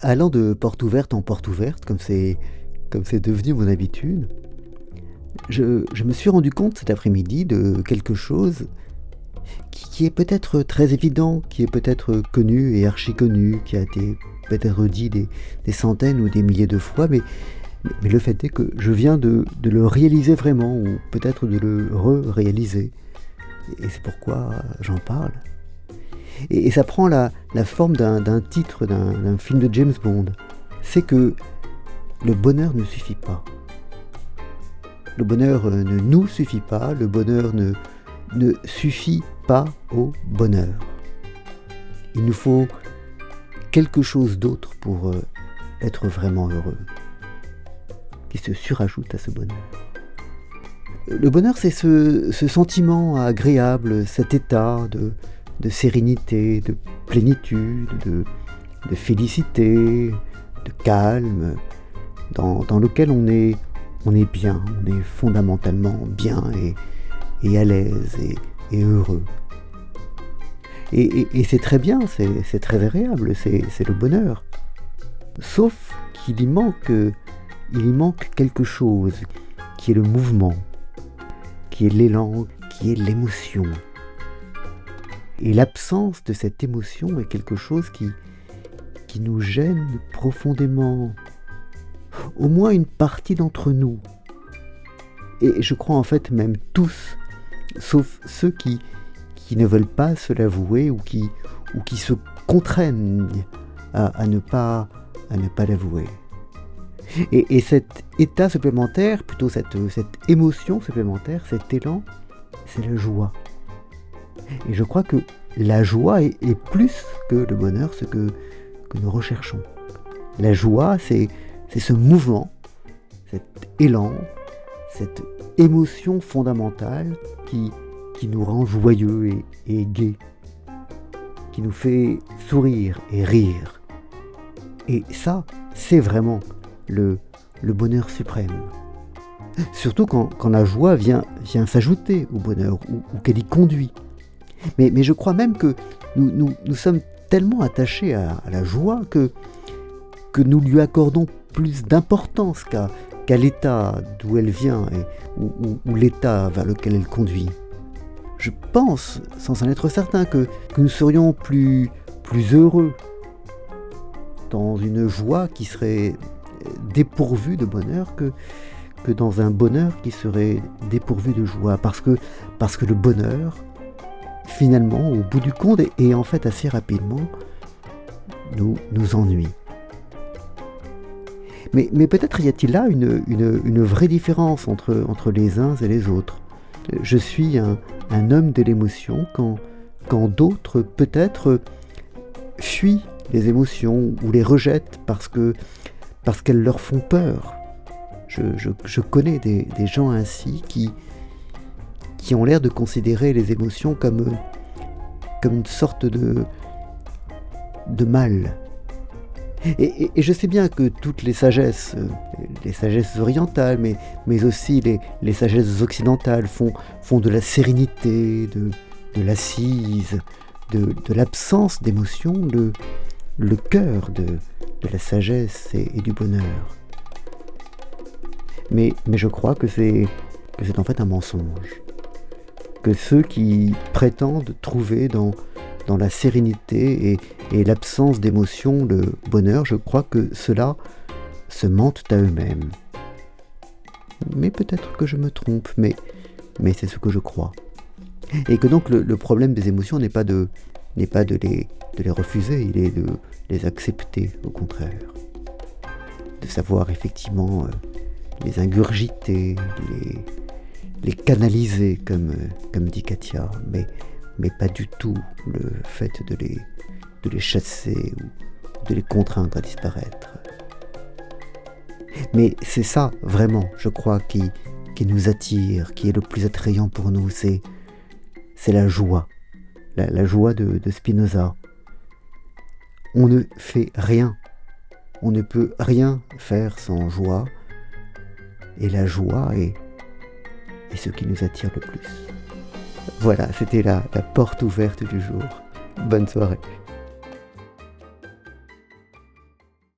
allant de porte ouverte en porte ouverte, comme c'est comme c'est devenu mon habitude, je, je, me suis rendu compte cet après-midi de quelque chose qui, qui est peut-être très évident, qui est peut-être connu et archi connu, qui a été peut-être dit des, des, centaines ou des milliers de fois, mais, mais le fait est que je viens de, de le réaliser vraiment, ou peut-être de le re-réaliser. Et c'est pourquoi j'en parle. Et, ça prend la, la forme d'un titre d'un film de James Bond. C'est que le bonheur ne suffit pas. Le bonheur euh, ne nous suffit pas, le bonheur ne, suffit pas au bonheur. Il nous faut quelque chose d'autre pour euh, être vraiment heureux, qui se surajoute à ce bonheur. Le bonheur, c'est ce, ce, sentiment agréable, cet état de, de sérénité, de plénitude, de, de, félicité, de calme, dans, lequel on est, bien, on est fondamentalement bien et, à l'aise et, heureux. Et, et c'est très bien, c'est très agréable, c'est le bonheur. Sauf qu'il manque, y manque quelque chose, qui est le mouvement, qui est l'élan, qui est l'émotion. Et l'absence de cette émotion est quelque chose qui, nous gêne profondément, au moins une partie d'entre nous. Et je crois en fait même tous, sauf ceux qui, ne veulent pas se l'avouer ou qui, se contraignent à, ne pas, l'avouer. Et, et, cet état supplémentaire, plutôt cette, cette émotion supplémentaire, cet élan, c'est la joie. Et je crois que la joie est, plus que le bonheur, ce que, nous recherchons. La joie, c'est ce mouvement, cet élan, cette émotion fondamentale qui, qui nous rend joyeux et, et gai, qui nous fait sourire et rire. Et ça, c'est vraiment le, le bonheur suprême. Surtout quand, quand, la joie vient, vient s'ajouter au bonheur ou qu'elle y conduit. Mais, je crois même que nous, nous, sommes tellement attachés à, la joie que, que nous lui accordons plus d'importance qu'à qu l'état d'où elle vient et, ou l'état vers lequel elle conduit. Je pense, sans en être certain, que, que nous serions plus, plus heureux dans une joie qui serait dépourvue de bonheur que, que dans un bonheur qui serait dépourvu de joie. Parce que, parce que le bonheur, finalement, au bout du compte, et en fait assez rapidement, nous, nous ennuie. Mais, peut-être y a-t-il là une, vraie différence entre, les uns et les autres. Je suis un, homme de l'émotion quand, d'autres peut-être fuient les émotions ou les rejettent parce que parce qu'elles leur font peur. Je, connais des, gens ainsi qui, qui ont l'air de considérer les émotions comme, comme une sorte de, de mal. Et, je sais bien que toutes les sagesses, les sagesses orientales, mais, mais aussi les, les sagesses occidentales font, font de la sérénité, de, de l'assise, de, de l'absence d'émotion, le, le cœur de, de la sagesse et, et, du bonheur. Mais, mais je crois que c'est en fait un mensonge. Que ceux qui prétendent trouver dans, dans la sérénité et, et l'absence d'émotion le bonheur, je crois que cela se mentent à eux-mêmes. Mais peut-être que je me trompe, mais, mais c'est ce que je crois. Et que donc le, problème des émotions n'est pas de pas de les, de les refuser, il est de les accepter au contraire. De savoir effectivement euh, les ingurgiter, les, les canaliser comme, comme dit Katia, mais, mais pas du tout le fait de les, de les chasser ou de les contraindre à disparaître. Mais c'est ça, vraiment, je crois, qui, qui nous attire, qui est le plus attrayant pour nous, c'est, c'est la joie, la, joie de Spinoza. On ne fait rien, on ne peut rien faire sans joie, et la joie est, ce qui nous attire le plus. Voilà, c'était la, la porte ouverte du jour. Bonne soirée.